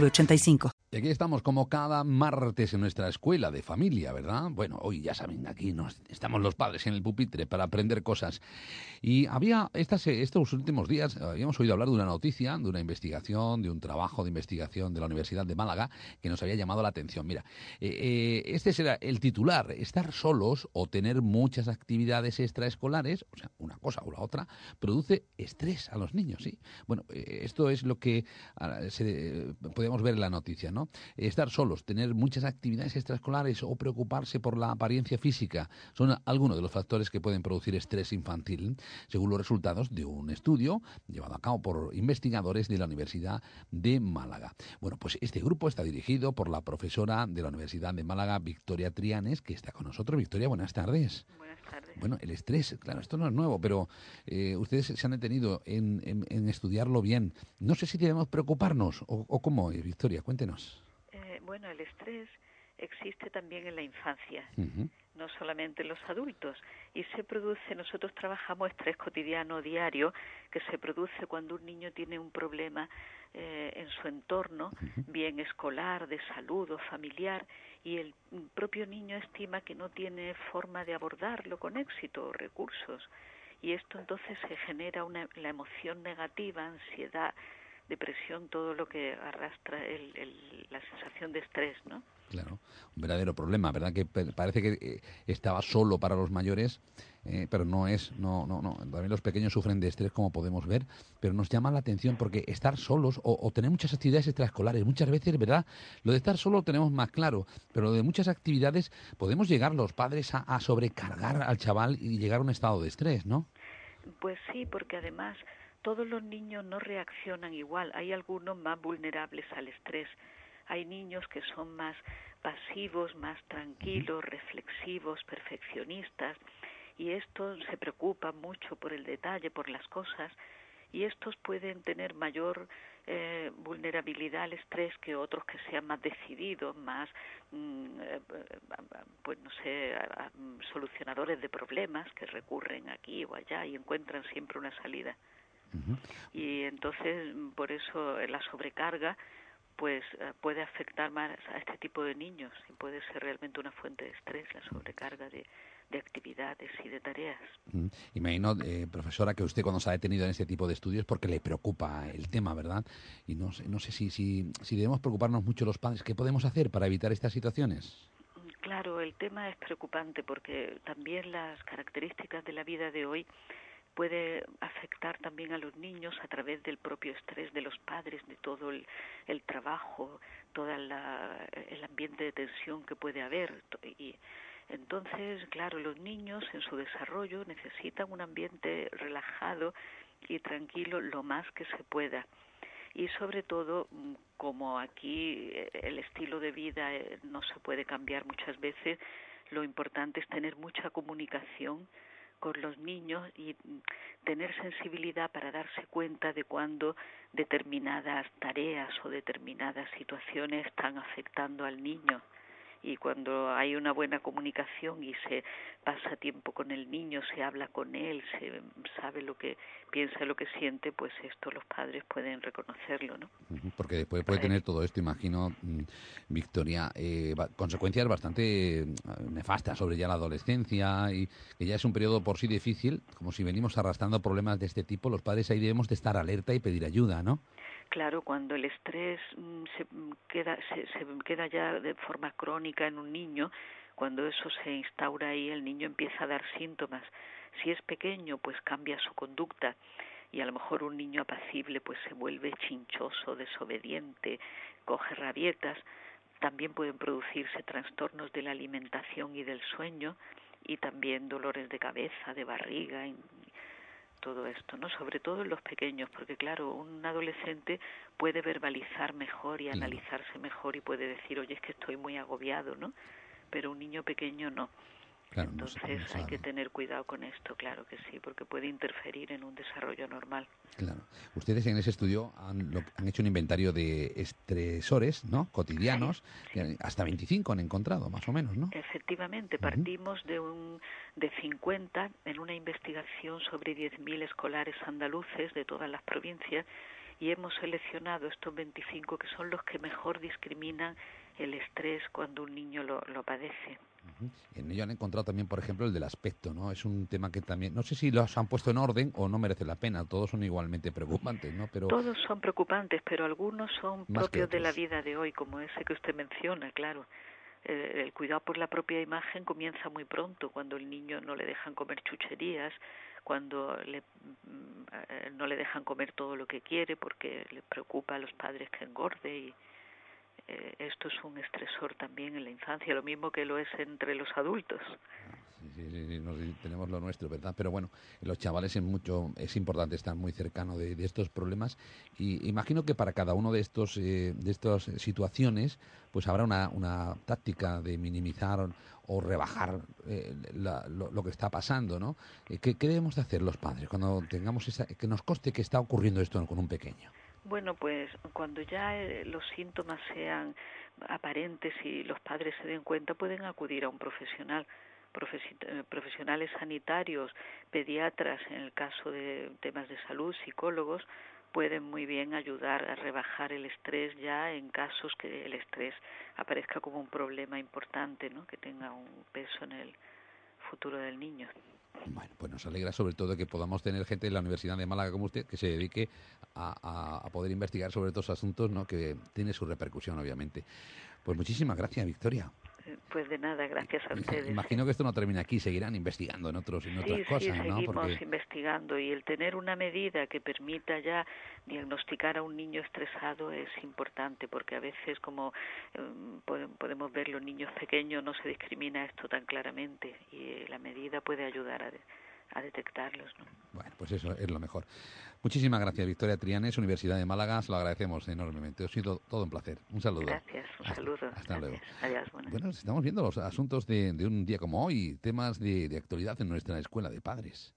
906985. Y aquí estamos como cada martes en nuestra escuela de familia, ¿verdad? Bueno, hoy ya saben, aquí nos, estamos los padres en el pupitre para aprender cosas. Y había estos últimos días, habíamos oído hablar de una noticia, de una investigación, de un trabajo de investigación de la Universidad de Málaga que nos había llamado la atención. Mira, eh, eh, este será el titular, estar solos o tener muchas actividades extraescolares, o sea, una cosa o la otra, produce estrés a los niños, ¿sí? Bueno, eh, esto es lo que ah, se, podemos ver en la noticia, ¿no? Estar solos, tener muchas actividades extraescolares o preocuparse por la apariencia física son algunos de los factores que pueden producir estrés infantil, según los resultados de un estudio llevado a cabo por investigadores de la Universidad de Málaga. Bueno, pues este grupo está dirigido por la profesora de la Universidad de Málaga, Victoria Trianes, que está con nosotros. Victoria, buenas tardes. Buenas tardes. Bueno, el estrés, claro, esto no es nuevo, pero eh, ustedes se han detenido en, en, estudiarlo bien. No sé si debemos preocuparnos o, o cómo, Victoria, cuéntenos. Eh, bueno, el estrés existe también en la infancia, no solamente en los adultos. Y se produce, nosotros trabajamos estrés cotidiano diario, que se produce cuando un niño tiene un problema eh, en su entorno, bien escolar, de salud o familiar, y el propio niño estima que no tiene forma de abordarlo con éxito o recursos. Y esto entonces se genera una, la emoción negativa, ansiedad, depresión, todo lo que arrastra la sensación de estrés, ¿no? Claro, un verdadero problema, ¿verdad? Que parece que eh, estaba solo para los mayores, eh, pero no es, no, no, no. También los pequeños sufren de estrés, como podemos ver, pero nos llama la atención porque estar solos o, tener muchas actividades extraescolares, muchas veces, ¿verdad? Lo de estar solo lo tenemos más claro, pero lo de muchas actividades podemos llegar los padres a, a sobrecargar al chaval y llegar a un estado de estrés, ¿no? Pues sí, porque además todos los niños no reaccionan igual. Hay algunos más vulnerables al estrés. Hay niños que son más pasivos, más tranquilos, reflexivos, perfeccionistas, y estos se preocupan mucho por el detalle, por las cosas, y estos pueden tener mayor eh, vulnerabilidad al estrés que otros que sean más decididos, más, mm, eh, pues no sé, solucionadores de problemas que recurren aquí o allá y encuentran siempre una salida. Y entonces, por eso la sobrecarga pues eh, puede afectar más a este tipo de niños y puede ser realmente una fuente de estrés la sobrecarga de, de actividades y de tareas. Imagino, eh, profesora, que usted cuando se ha detenido en este tipo de estudios porque le preocupa el tema, ¿verdad? Y no sé, no sé si, si, si debemos preocuparnos mucho los padres. ¿Qué podemos hacer para evitar estas situaciones? Claro, el tema es preocupante porque también las características de la vida de hoy puede afectar también a los niños a través del propio estrés de los padres, de todo el, trabajo, todo el ambiente de tensión que puede haber. Y entonces, claro, los niños en su desarrollo necesitan un ambiente relajado y tranquilo lo más que se pueda. Y sobre todo, mm, como aquí eh, el estilo de vida eh, no se puede cambiar muchas veces, lo importante es tener mucha comunicación con los niños y tener sensibilidad para darse cuenta de cuando determinadas tareas o determinadas situaciones están afectando al niño y cuando hay una buena comunicación y se pasa tiempo con el niño, se habla con él, se sabe lo que piensa, lo que siente, pues esto los padres pueden reconocerlo, ¿no? Porque después puede tener todo esto, imagino, mm, Victoria, eh, consecuencias bastante mm, nefastas sobre ya la adolescencia y que ya es un periodo por sí difícil, como si venimos arrastrando problemas de este tipo, los padres ahí debemos de estar alerta y pedir ayuda, ¿no? Claro, cuando el estrés mm, se queda, se, se queda ya de forma crónica en un niño, cuando eso se instaura ahí, el niño empieza a dar síntomas. Si es pequeño, pues cambia su conducta y a lo mejor un niño apacible pues se vuelve chinchoso, desobediente, coge rabietas. También pueden producirse trastornos de la alimentación y del sueño y también dolores de cabeza, de barriga, todo esto, ¿no? Sobre todo en los pequeños, porque claro, un adolescente puede verbalizar mejor y analizarse mejor y puede decir, oye, es que estoy muy agobiado, ¿no? Pero un niño pequeño no. Entonces hay que tener cuidado con esto, claro que sí, porque puede interferir en un desarrollo normal. Claro. Ustedes en ese estudio han, hecho un inventario de estresores ¿no? cotidianos, hasta 25 han encontrado, más o menos, ¿no? Efectivamente, partimos de, un, de 50 en una investigación sobre 10.000 escolares andaluces de todas las provincias y hemos seleccionado estos 25 que son los que mejor discriminan el estrés cuando un niño lo, lo padece. En ello han encontrado también, por ejemplo, el del aspecto, ¿no? Es un tema que también, no sé si los han puesto en orden o no merece la pena, todos son igualmente preocupantes, ¿no? Pero Todos son preocupantes, pero algunos son propios de la vida de hoy, como ese que usted menciona, claro. el cuidado por la propia imagen comienza muy pronto, cuando el niño no le dejan comer chucherías, cuando le, eh, no le dejan comer todo lo que quiere porque le preocupa a los padres que engorde y, eh, esto es un estresor también en la infancia, lo mismo que lo es entre los adultos. Sí, tenemos lo nuestro, ¿verdad? Pero bueno, los chavales es mucho, es importante estar muy cercano de, estos problemas y imagino que para cada uno de estos, eh, de estas situaciones, pues habrá una, una táctica de minimizar o rebajar eh, lo, que está pasando, ¿no? ¿Qué, ¿Qué, debemos de hacer los padres cuando tengamos esa, que nos coste que está ocurriendo esto con un pequeño? Bueno, pues cuando ya eh, los síntomas sean aparentes y los padres se den cuenta, pueden acudir a un profesional eh, profesionales sanitarios, pediatras, en el caso de temas de salud, psicólogos, pueden muy bien ayudar a rebajar el estrés ya en casos que el estrés aparezca como un problema importante, ¿no? que tenga un peso en el futuro del niño. Bueno, pues nos alegra sobre todo que podamos tener gente en la Universidad de Málaga como usted que se dedique a, a, poder investigar sobre estos asuntos, ¿no? que tiene su repercusión, obviamente. Pues muchísimas gracias, Victoria. Pues de nada, gracias a ustedes. Imagino que esto no termina aquí, seguirán investigando en otros en otras cosas, sí, seguimos investigando y el tener una medida que permita ya diagnosticar a un niño estresado es importante porque a veces como em, podemos ver los niños pequeños no se discrimina esto tan claramente y la medida puede ayudar a a detectarlos. ¿no? Bueno, pues eso es lo mejor. Muchísimas gracias, Victoria Trianes, Universidad de Málaga. Se lo agradecemos enormemente. Ha sido todo un placer. Un saludo. Gracias, un saludo. Hasta luego. Adiós, bueno, estamos viendo los asuntos de, un día como hoy, temas de, de actualidad en nuestra escuela de padres.